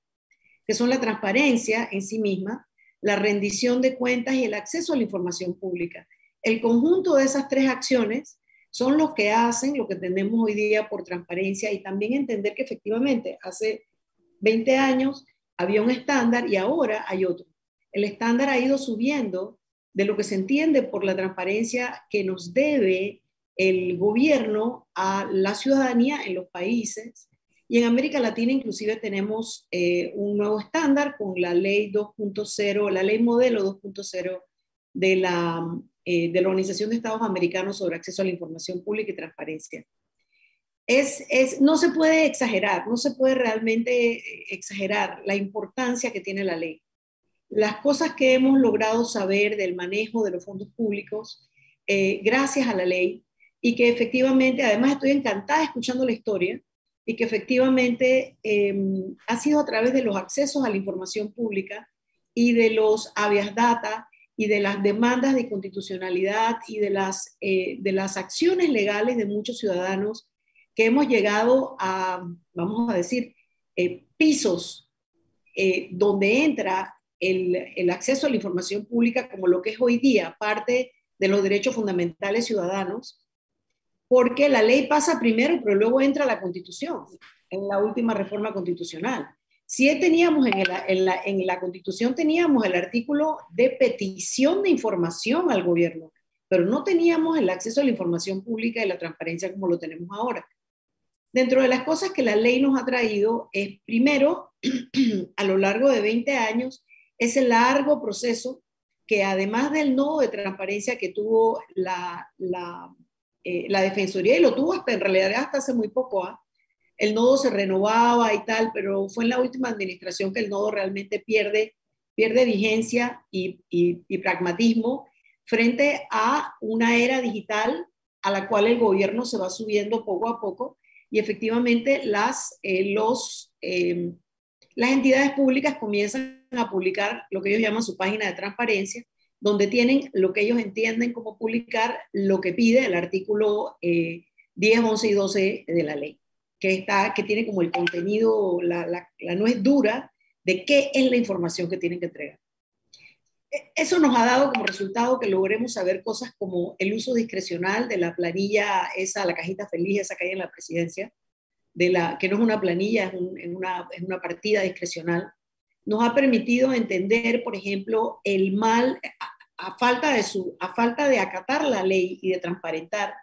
que son la transparencia en sí misma, la rendición de cuentas y el acceso a la información pública. El conjunto de esas tres acciones son los que hacen lo que tenemos hoy día por transparencia y también entender que efectivamente hace 20 años había un estándar y ahora hay otro. El estándar ha ido subiendo de lo que se entiende por la transparencia que nos debe el gobierno a la ciudadanía en los países y en América Latina inclusive tenemos eh, un nuevo estándar con la ley 2.0, la ley modelo 2.0 de la, eh, de la Organización de Estados Americanos sobre acceso a la información pública y transparencia. Es, es, no se puede exagerar, no se puede realmente eh, exagerar la importancia que tiene la ley. Las cosas que hemos logrado saber del manejo de los fondos públicos gracias a la ley y que efectivamente, además estoy encantada escuchando la historia, y que efectivamente em, ha sido a través de los accesos a la información pública y de los habeas data y de las demandas de constitucionalidad y de las, eh, de las acciones legales de muchos ciudadanos que hemos llegado a, vamos a decir, eh, pisos eh, donde entra el, el, acceso a la información pública como lo que es hoy día parte de los derechos fundamentales ciudadanos porque la ley pasa primero, pero luego entra la constitución, en la última reforma constitucional. Si teníamos en, la, constitución, teníamos el artículo de petición de información al gobierno, pero no teníamos el acceso a la información pública y la transparencia como lo tenemos ahora. Dentro de las cosas que la ley nos ha traído es, primero, [clears throat] a lo largo de 20 años, ese largo proceso que además del nodo de transparencia que tuvo la eh, la Defensoría y lo tuvo hasta en realidad hasta hace muy poco. ¿ah? El nodo se renovaba y tal, pero fue en la última administración que el nodo realmente pierde, pierde vigencia y, y, pragmatismo frente a una era digital a la cual el gobierno se va subiendo poco a poco y efectivamente las, eh, los, eh, las entidades públicas comienzan a publicar lo que ellos llaman su página de transparencia donde tienen lo que ellos entienden como publicar lo que pide el artículo 10, eh, 11 y 12 de la ley, que, está, que tiene como el contenido, la, la, la nuez dura de qué es la información que tienen que entregar. E, eso nos ha dado como resultado que logremos saber cosas como el uso discrecional de la planilla, esa, la cajita feliz, esa que hay en la presidencia, de la, que no es una planilla, es, una, es una partida discrecional, nos ha permitido entender, por ejemplo, el mal, a, falta de su, a falta de acatar la ley y de transparentar,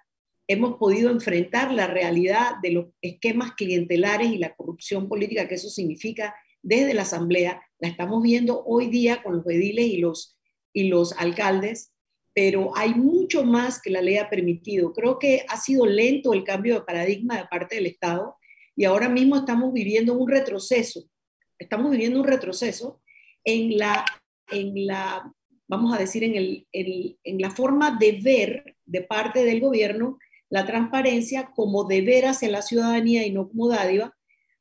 hemos podido enfrentar la realidad de los esquemas clientelares y la corrupción política que eso significa desde la Asamblea. La estamos viendo hoy día con los ediles y los, y los alcaldes, pero hay mucho más que la ley ha permitido. Creo que ha sido lento el cambio de paradigma de parte del Estado y ahora mismo estamos viviendo un retroceso. Estamos viviendo un retroceso en la, en la vamos a decir, en, el, en la forma de ver de parte del gobierno la transparencia como deber hacia la ciudadanía y no como dádiva,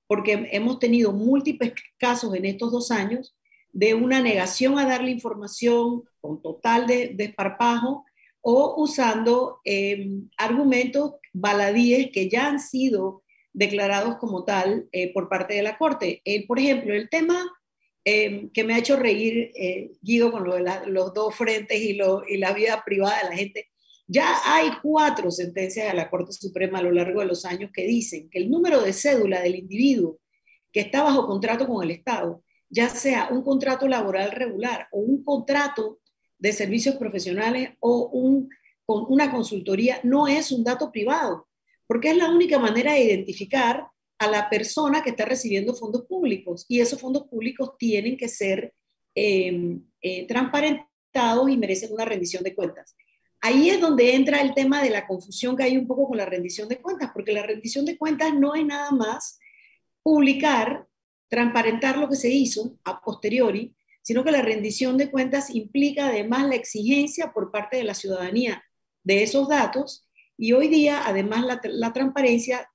porque hemos tenido múltiples casos en estos dos años de una negación a darle información con total de, desparpajo o usando em, argumentos baladíes que ya han sido declarados como tal eh, por parte de la Corte. El, por ejemplo, el tema em, que me ha hecho reír, eh, Guido, con los dos frentes y, y la vida privada de la gente, ya hay cuatro sentencias de la Corte Suprema a lo largo de los años que dicen que el número de cédula del individuo que está bajo contrato con el Estado, ya sea un contrato laboral regular o un contrato de servicios profesionales o un, con una consultoría, no es un dato privado, porque es la única manera de identificar a la persona que está recibiendo fondos públicos y esos fondos públicos tienen que ser eh, eh, transparentados y merecen una rendición de cuentas. Ahí es donde entra el tema de la confusión que hay un poco con la rendición de cuentas, porque la rendición de cuentas no es nada más publicar, transparentar lo que se hizo a posteriori, sino que la rendición de cuentas implica además la exigencia por parte de la ciudadanía de esos datos y hoy día además la, transparencia,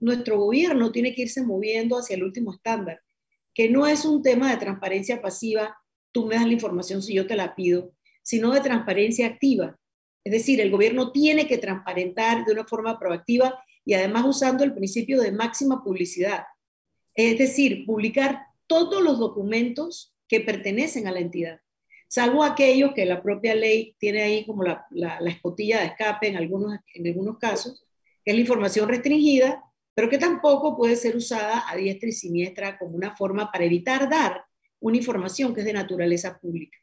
nuestro gobierno tiene que irse moviendo hacia el último estándar, que no es un tema de transparencia pasiva, tú me das la información si yo te la pido, sino de transparencia activa, es decir, el gobierno tiene que transparentar de una forma proactiva y además usando el principio de máxima publicidad. Es decir, publicar todos los documentos que pertenecen a la entidad, salvo aquellos que la propia ley tiene ahí como la, escotilla de escape en algunos, en algunos casos, que es la información restringida, pero que tampoco puede ser usada a diestra y siniestra como una forma para evitar dar una información que es de naturaleza pública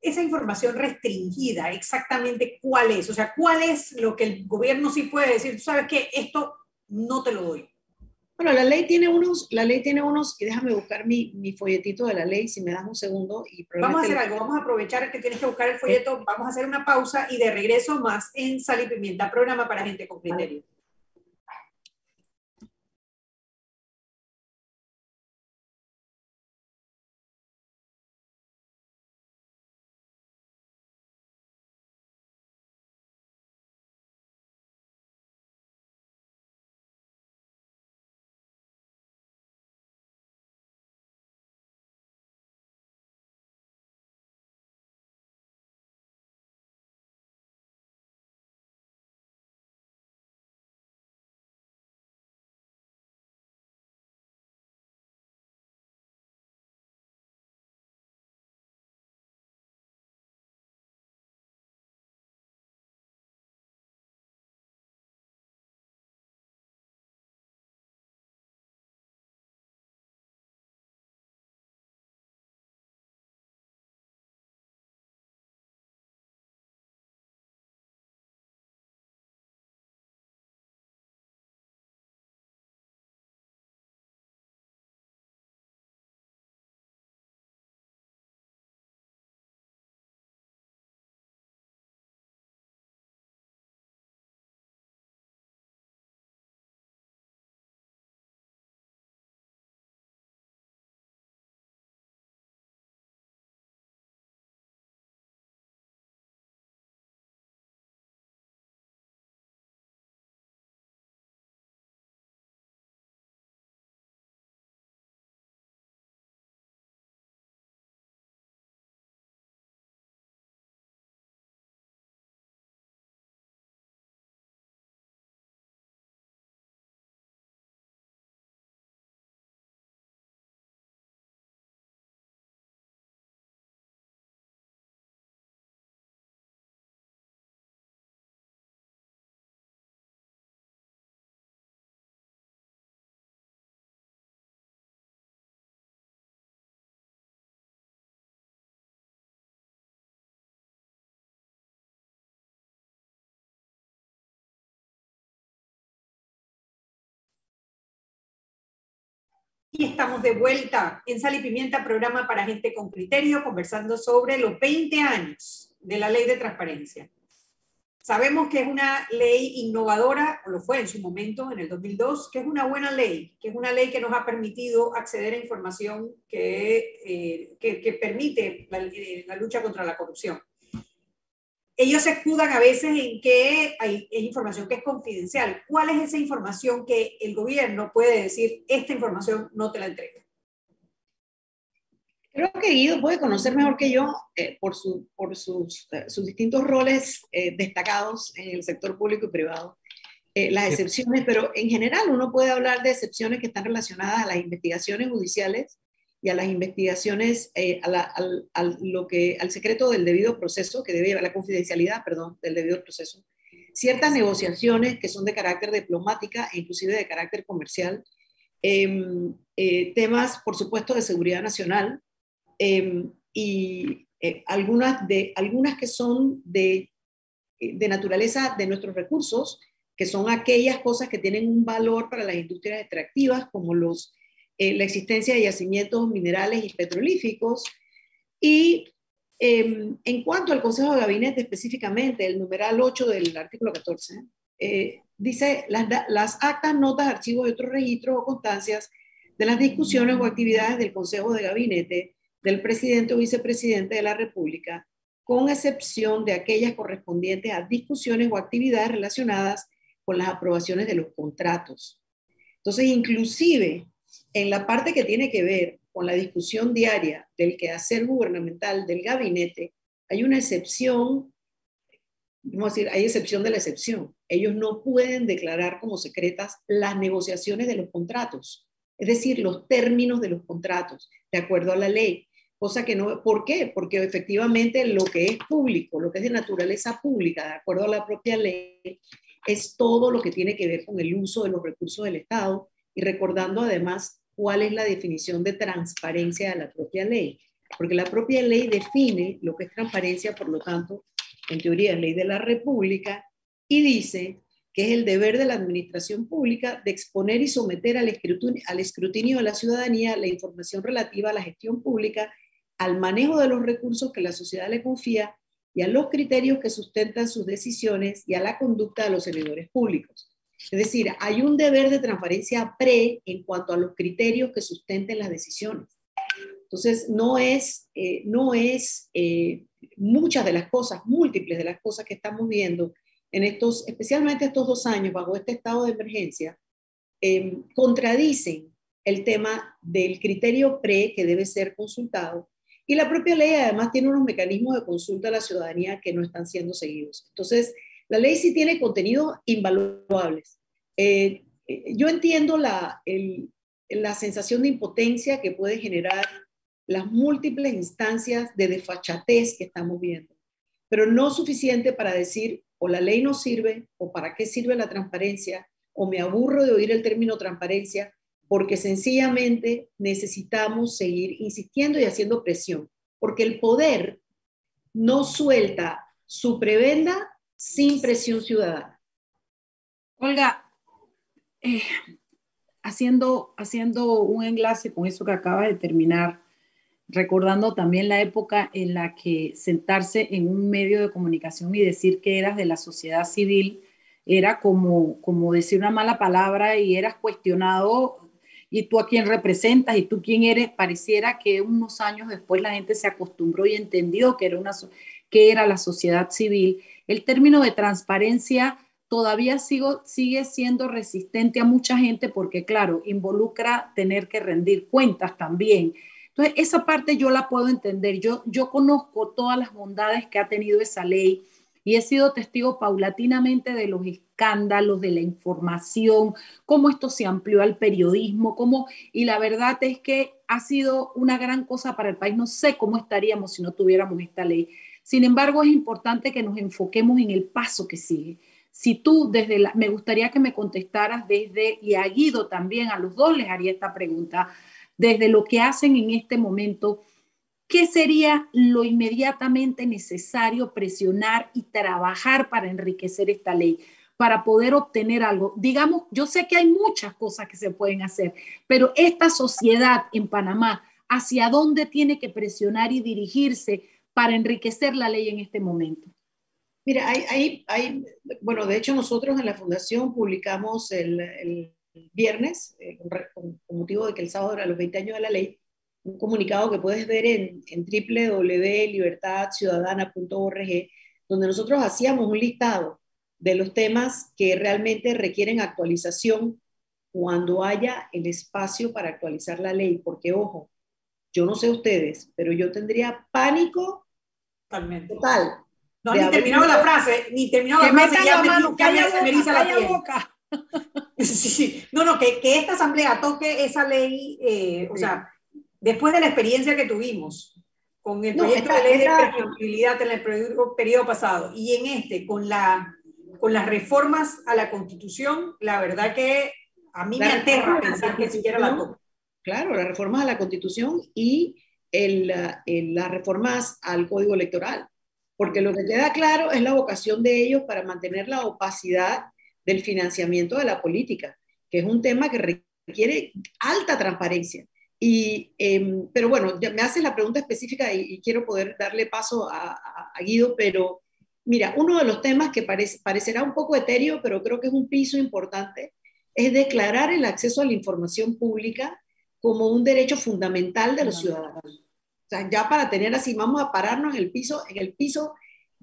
esa información restringida, exactamente cuál es, o sea, cuál es lo que el gobierno sí puede decir, tú sabes que esto no te lo doy. Bueno, la ley tiene unos, la ley tiene unos, y déjame buscar mi, mi folletito de la ley, si me das un segundo. Y vamos a hacer algo, vamos a aprovechar que tienes que buscar el folleto, vamos a hacer una pausa y de regreso más en Sal y Pimienta, programa para gente con criterio. Y estamos de vuelta en Sal y Pimienta, programa para gente con criterio, conversando sobre los 20 años de la ley de transparencia. Sabemos que es una ley innovadora, o lo fue en su momento, en el 2002, que es una buena ley, que es una ley que nos ha permitido acceder a información que, eh, permite eh, la, lucha contra la corrupción. Ellos se escudan a veces en que hay es información que es confidencial. ¿Cuál es esa información que el gobierno puede decir, esta información no te la entrega? Creo que Guido puede conocer mejor que yo eh, por, su, por sus, eh, sus, distintos roles eh, destacados en el sector público y privado, las excepciones, pero en general uno puede hablar de excepciones que están relacionadas a las investigaciones judiciales y a las investigaciones, al, al, lo que, al secreto del debido proceso, que debe llevar la confidencialidad, perdón, del debido proceso. Ciertas negociaciones que son de carácter diplomática e inclusive de carácter comercial. Em, temas, por supuesto, de seguridad nacional, Em, y eh, algunas, de, algunas que son de, eh, de naturaleza de nuestros recursos, que son aquellas cosas que tienen un valor para las industrias extractivas, como los, eh, la existencia de yacimientos minerales y petrolíficos. Y em, en cuanto al Consejo de Gabinete específicamente, el numeral 8 del artículo 14, dice las, las actas, notas, archivos y otros registros o constancias de las discusiones o actividades del Consejo de Gabinete del presidente o vicepresidente de la República, con excepción de aquellas correspondientes a discusiones o actividades relacionadas con las aprobaciones de los contratos. Entonces, inclusive en la parte que tiene que ver con la discusión diaria del quehacer gubernamental del gabinete, hay una excepción, vamos a decir, hay excepción de la excepción. Ellos no pueden declarar como secretas las negociaciones de los contratos, es decir, los términos de los contratos, de acuerdo a la ley. Cosa que no, ¿por qué? Porque efectivamente lo que es público, lo que es de naturaleza pública, de acuerdo a la propia ley, es todo lo que tiene que ver con el uso de los recursos del Estado y recordando además cuál es la definición de transparencia de la propia ley. Porque la propia ley define lo que es transparencia, por lo tanto, en teoría es ley de la República, y dice que es el deber de la administración pública de exponer y someter al escrutinio, al escrutinio de la ciudadanía la información relativa a la gestión pública al manejo de los recursos que la sociedad le confía y a los criterios que sustentan sus decisiones y a la conducta de los servidores públicos. Es decir, hay un deber de transparencia pre en cuanto a los criterios que sustenten las decisiones. Entonces, no es, eh, no es eh, muchas de las cosas, múltiples de las cosas que estamos viendo en estos, especialmente estos dos años bajo este estado de emergencia, eh, contradicen el tema del criterio pre que debe ser consultado y la propia ley además tiene unos mecanismos de consulta a la ciudadanía que no están siendo seguidos. Entonces, la ley sí tiene contenidos invaluables. Eh, yo entiendo la, la sensación de impotencia que puede generar las múltiples instancias de desfachatez que estamos viendo, pero no suficiente para decir o la ley no sirve o para qué sirve la transparencia o me aburro de oír el término transparencia porque sencillamente necesitamos seguir insistiendo y haciendo presión, porque el poder no suelta su prebenda sin presión ciudadana. Olga, eh, haciendo, haciendo un enlace con eso que acaba de terminar, recordando también la época en la que sentarse en un medio de comunicación y decir que eras de la sociedad civil era como, como decir una mala palabra y eras cuestionado y tú a quién representas y tú quién eres, pareciera que unos años después la gente se acostumbró y entendió que era, una, que era la sociedad civil. El término de transparencia todavía sigo, sigue siendo resistente a mucha gente porque, claro, involucra tener que rendir cuentas también. Entonces, esa parte yo la puedo entender. Yo, yo conozco todas las bondades que ha tenido esa ley y he sido testigo paulatinamente de los escándalos, de la información, cómo esto se amplió al periodismo, cómo, y la verdad es que ha sido una gran cosa para el país. No sé cómo estaríamos si no tuviéramos esta ley. Sin embargo, es importante que nos enfoquemos en el paso que sigue. Si tú desde la, me gustaría que me contestaras desde, y a Guido también, a los dos les haría esta pregunta, desde lo que hacen en este momento, ¿Qué sería lo inmediatamente necesario presionar y trabajar para enriquecer esta ley? para poder obtener algo. Digamos, yo sé que hay muchas cosas que se pueden hacer, pero esta sociedad en Panamá, ¿hacia dónde tiene que presionar y dirigirse para enriquecer la ley en este momento? Mira, hay, hay, bueno, de hecho nosotros en la Fundación publicamos el, viernes, eh, con, motivo de que el sábado era los 20 años de la ley, un comunicado que puedes ver en, en www.libertadciudadana.org, donde nosotros hacíamos un listado de los temas que realmente requieren actualización cuando haya el espacio para actualizar la ley, porque ojo, yo no sé ustedes, pero yo tendría pánico Totalmente. total no, ni terminaba la frase, ni terminaba la frase, ya mano, calla boca, calla boca. [laughs] Sí, no, no, que, que, esta asamblea toque esa ley, eh, o sea, después de la experiencia que tuvimos con el proyecto de ley de previsibilidad en el periodo, periodo, pasado y en este, con, la, con las reformas a la Constitución, la verdad que a mí me aterra pensar que siquiera la toque. Claro, las reformas a la Constitución y el, el, las reformas al Código Electoral porque lo que queda claro es la vocación de ellos para mantener la opacidad del financiamiento de la política, que es un tema que requiere alta transparencia. Y, em, pero bueno, ya me haces la pregunta específica y, quiero poder darle paso a, Guido, pero mira, uno de los temas que parece, parecerá un poco etéreo, pero creo que es un piso importante, es declarar el acceso a la información pública como un derecho fundamental de los ciudadanos. O sea, ya para tener así, vamos a pararnos en el piso, en el piso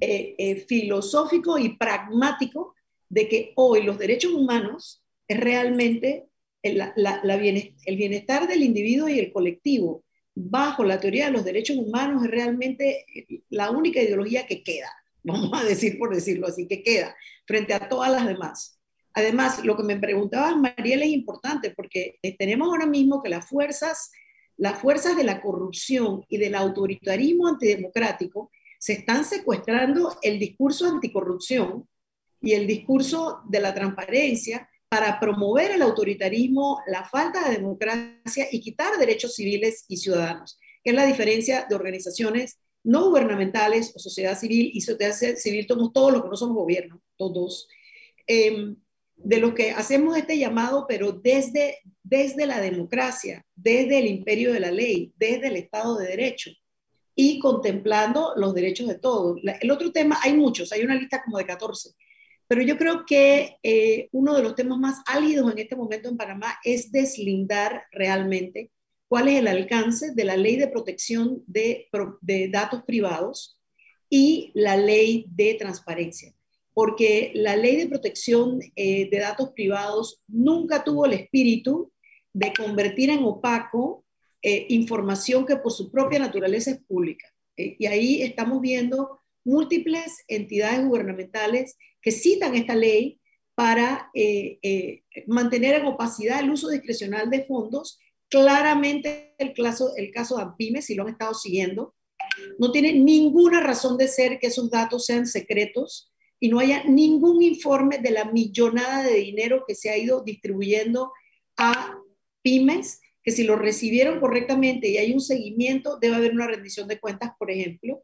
eh, eh, filosófico y pragmático de que hoy los derechos humanos es realmente el, el bienestar del individuo y el colectivo bajo la teoría de los derechos humanos es realmente la única ideología que queda, [laughs] vamos a decir por decirlo así, que queda frente a todas las demás. Además, lo que me preguntaba Mariela es importante porque tenemos ahora mismo que las fuerzas las fuerzas de la corrupción y del autoritarismo antidemocrático se están secuestrando el discurso anticorrupción y el discurso de la transparencia para promover el autoritarismo, la falta de democracia y quitar derechos civiles y ciudadanos, que es la diferencia de organizaciones no gubernamentales o sociedad civil, y sociedad civil todos los que no somos gobierno, todos, eh, de lo que hacemos este llamado, pero desde, desde la democracia, desde el imperio de la ley, desde el Estado de Derecho y contemplando los derechos de todos. El otro tema, hay muchos, hay una lista como de 14, pero yo creo que eh, uno de los temas más álidos en este momento en Panamá es deslindar realmente cuál es el alcance de la ley de protección de datos privados y la ley de transparencia porque la ley de protección eh, de datos privados nunca tuvo el espíritu de convertir en opaco eh, información que por su propia naturaleza es pública. Eh, y ahí estamos viendo múltiples entidades gubernamentales que citan esta ley para mantener en opacidad el uso discrecional de fondos. Claramente el caso, el caso de AMPIME, si lo han estado siguiendo, no tiene ninguna razón de ser que esos datos sean secretos y no haya ningún informe de la millonada de dinero que se ha ido distribuyendo a pymes, que si lo recibieron correctamente y hay un seguimiento, debe haber una rendición de cuentas, por ejemplo.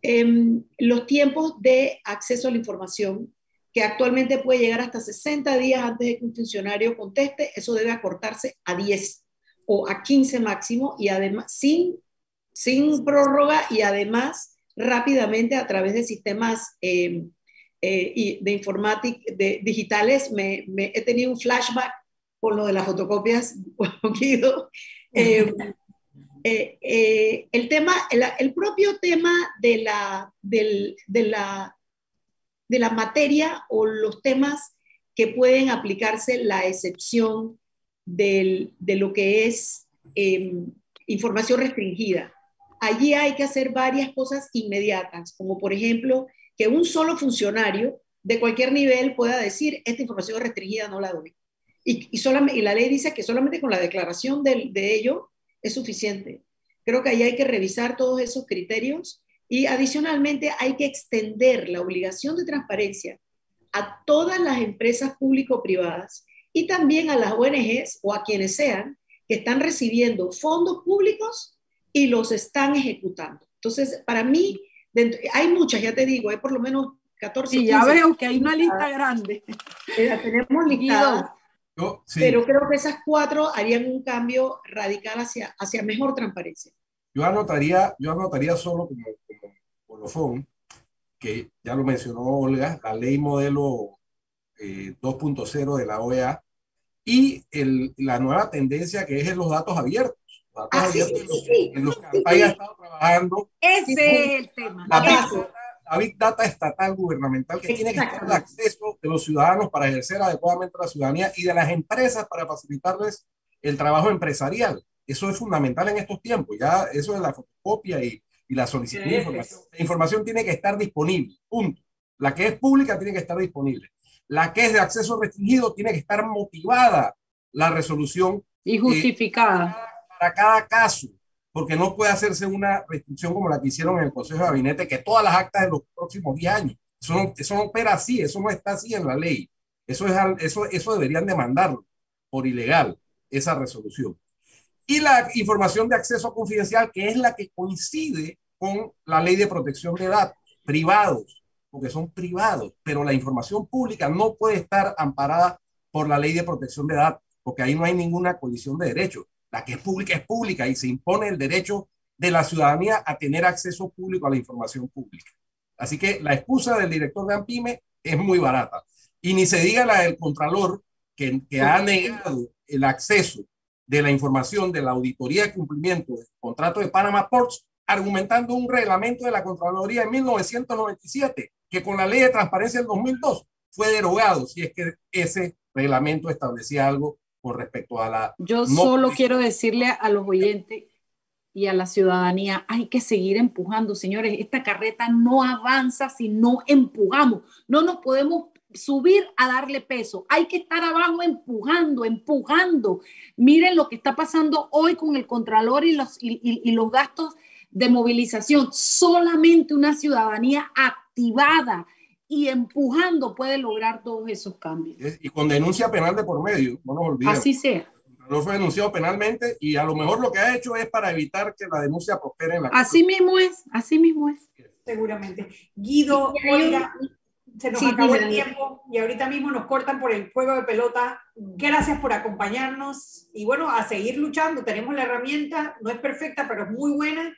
Em, los tiempos de acceso a la información, que actualmente puede llegar hasta 60 días antes de que un funcionario conteste, eso debe acortarse a 10 o a 15 máximo y además sin, sin prórroga y además rápidamente a través de sistemas eh, eh, y de informática, de digitales, me, he tenido un flashback con lo de las fotocopias, [laughs] Guido. Eh, eh, el tema, el, propio tema de la, de, la, de la materia o los temas que pueden aplicarse la excepción de lo que es em, información restringida. Allí hay que hacer varias cosas inmediatas, como por ejemplo que un solo funcionario de cualquier nivel pueda decir, esta información restringida no la doy. Y, y, solamente, y la ley dice que solamente con la declaración de, de ello es suficiente. Creo que ahí hay que revisar todos esos criterios y adicionalmente hay que extender la obligación de transparencia a todas las empresas público-privadas y también a las ONGs o a quienes sean que están recibiendo fondos públicos y los están ejecutando. Entonces, para mí, hay muchas, ya te digo, hay por lo menos 14. Sí, ya veo que hay una lista grande. La tenemos listada. Pero creo que esas cuatro harían un cambio radical hacia, hacia mejor transparencia. Yo anotaría, yo anotaría solo como, como colofón, que ya lo mencionó Olga, la ley modelo 2.0 eh, de la OEA y el, la nueva tendencia que es en los datos abiertos. Ah, abiertos sí, sí, en los, que ha estado trabajando. Ese es el tema. La big, data, estatal gubernamental que tiene que estar el acceso de los ciudadanos para ejercer adecuadamente la ciudadanía y de las empresas para facilitarles el trabajo empresarial. Eso es fundamental en estos tiempos. Ya eso de la fotocopia y, y la solicitud de información. La información tiene que estar disponible. Punto. La que es pública tiene que estar disponible. La que es de acceso restringido tiene que estar motivada la resolución. Y justificada. Para cada caso, porque no puede hacerse una restricción como la que hicieron en el Consejo de Gabinete, que todas las actas de los próximos 10 años. Eso no, eso no opera así, eso no está así en la ley. Eso, es, eso, eso deberían demandarlo por ilegal, esa resolución. Y la información de acceso confidencial, que es la que coincide con la ley de protección de datos privados porque son privados, pero la información pública no puede estar amparada por la ley de protección de datos, porque ahí no hay ninguna colisión de derechos. La que es pública es pública y se impone el derecho de la ciudadanía a tener acceso público a la información pública. Así que la excusa del director de AMPIME es muy barata. Y ni se diga la del Contralor, que, ha negado el acceso de la información de la auditoría de cumplimiento del contrato de Panama Ports, argumentando un reglamento de la Contraloría en 1997 que con la ley de transparencia del 2002 fue derogado, si es que ese reglamento establecía algo con respecto a la... Yo solo quiero decirle a los oyentes y a la ciudadanía, hay que seguir empujando, señores, esta carreta no avanza si no empujamos, no nos podemos subir a darle peso, hay que estar abajo empujando, empujando. Miren lo que está pasando hoy con el Contralor y los, y los gastos de movilización. Solamente una ciudadanía activada y empujando puede lograr todos esos cambios. Y con denuncia penal de por medio, no nos olvidemos. Así sea. No fue denunciado penalmente y a lo mejor lo que ha hecho es para evitar que la denuncia prospere en la Así mismo es, así mismo es. Seguramente. Guido, Olga, se nos acabó el tiempo y ahorita mismo nos cortan por el juego de pelota. Gracias por acompañarnos y bueno, a seguir luchando. Tenemos la herramienta, no es perfecta, pero es muy buena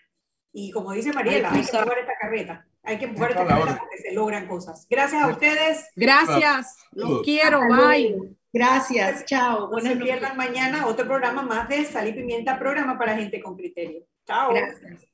y como dice Mariela, hay, que empujar esta carreta. Hay que empujar esta carreta porque se logran cosas. Gracias a ustedes. Gracias. Los quiero. Bye. Gracias. Chao. No se pierdan mañana otro programa más de Sal y Pimienta, programa para gente con criterio. Chao. Gracias.